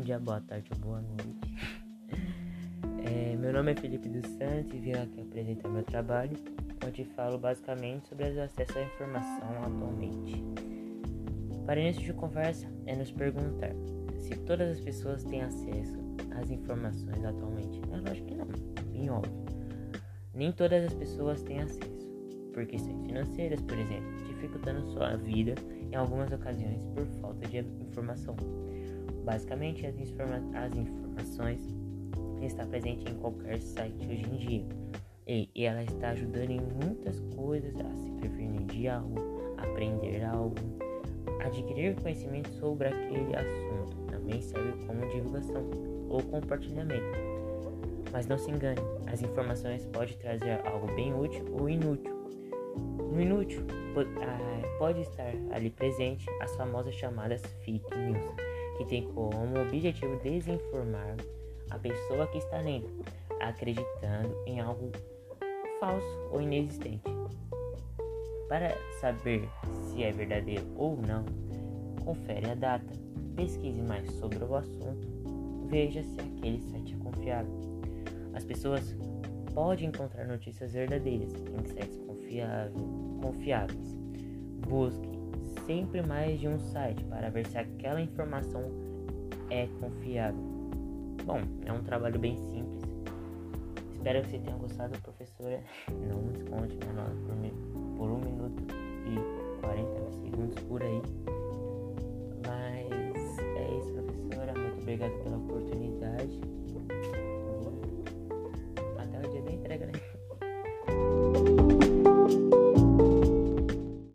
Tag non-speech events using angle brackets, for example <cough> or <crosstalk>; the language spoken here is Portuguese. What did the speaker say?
dia, boa tarde ou boa noite. É, meu nome é Felipe dos Santos e vim aqui apresentar meu trabalho, onde falo basicamente sobre o acesso à informação atualmente. Para início de conversa, é nos perguntar se todas as pessoas têm acesso às informações atualmente. É lógico que não, bem óbvio. Nem todas as pessoas têm acesso, por questões financeiras, por exemplo, dificultando sua vida em algumas ocasiões por falta de informação. Basicamente, as, informa as informações está presente em qualquer site hoje em dia. E, e ela está ajudando em muitas coisas a se prevenir de algo, aprender algo, adquirir conhecimento sobre aquele assunto. Também serve como divulgação ou compartilhamento. Mas não se engane, as informações podem trazer algo bem útil ou inútil. No inútil, ah, pode estar ali presente as famosas chamadas fake news, que tem como objetivo desinformar a pessoa que está lendo, acreditando em algo falso ou inexistente. Para saber se é verdadeiro ou não, confere a data, pesquise mais sobre o assunto, veja se aquele site é confiável. As pessoas podem encontrar notícias verdadeiras em sites confiáveis. Busque sempre mais de um site para ver se aquela informação é confiável. Bom, é um trabalho bem simples. Espero que você tenha gostado, professora. <laughs> Não esconde minha nota por, por 1 minuto e 40 segundos por aí. Mas é isso, professora. Muito obrigado pela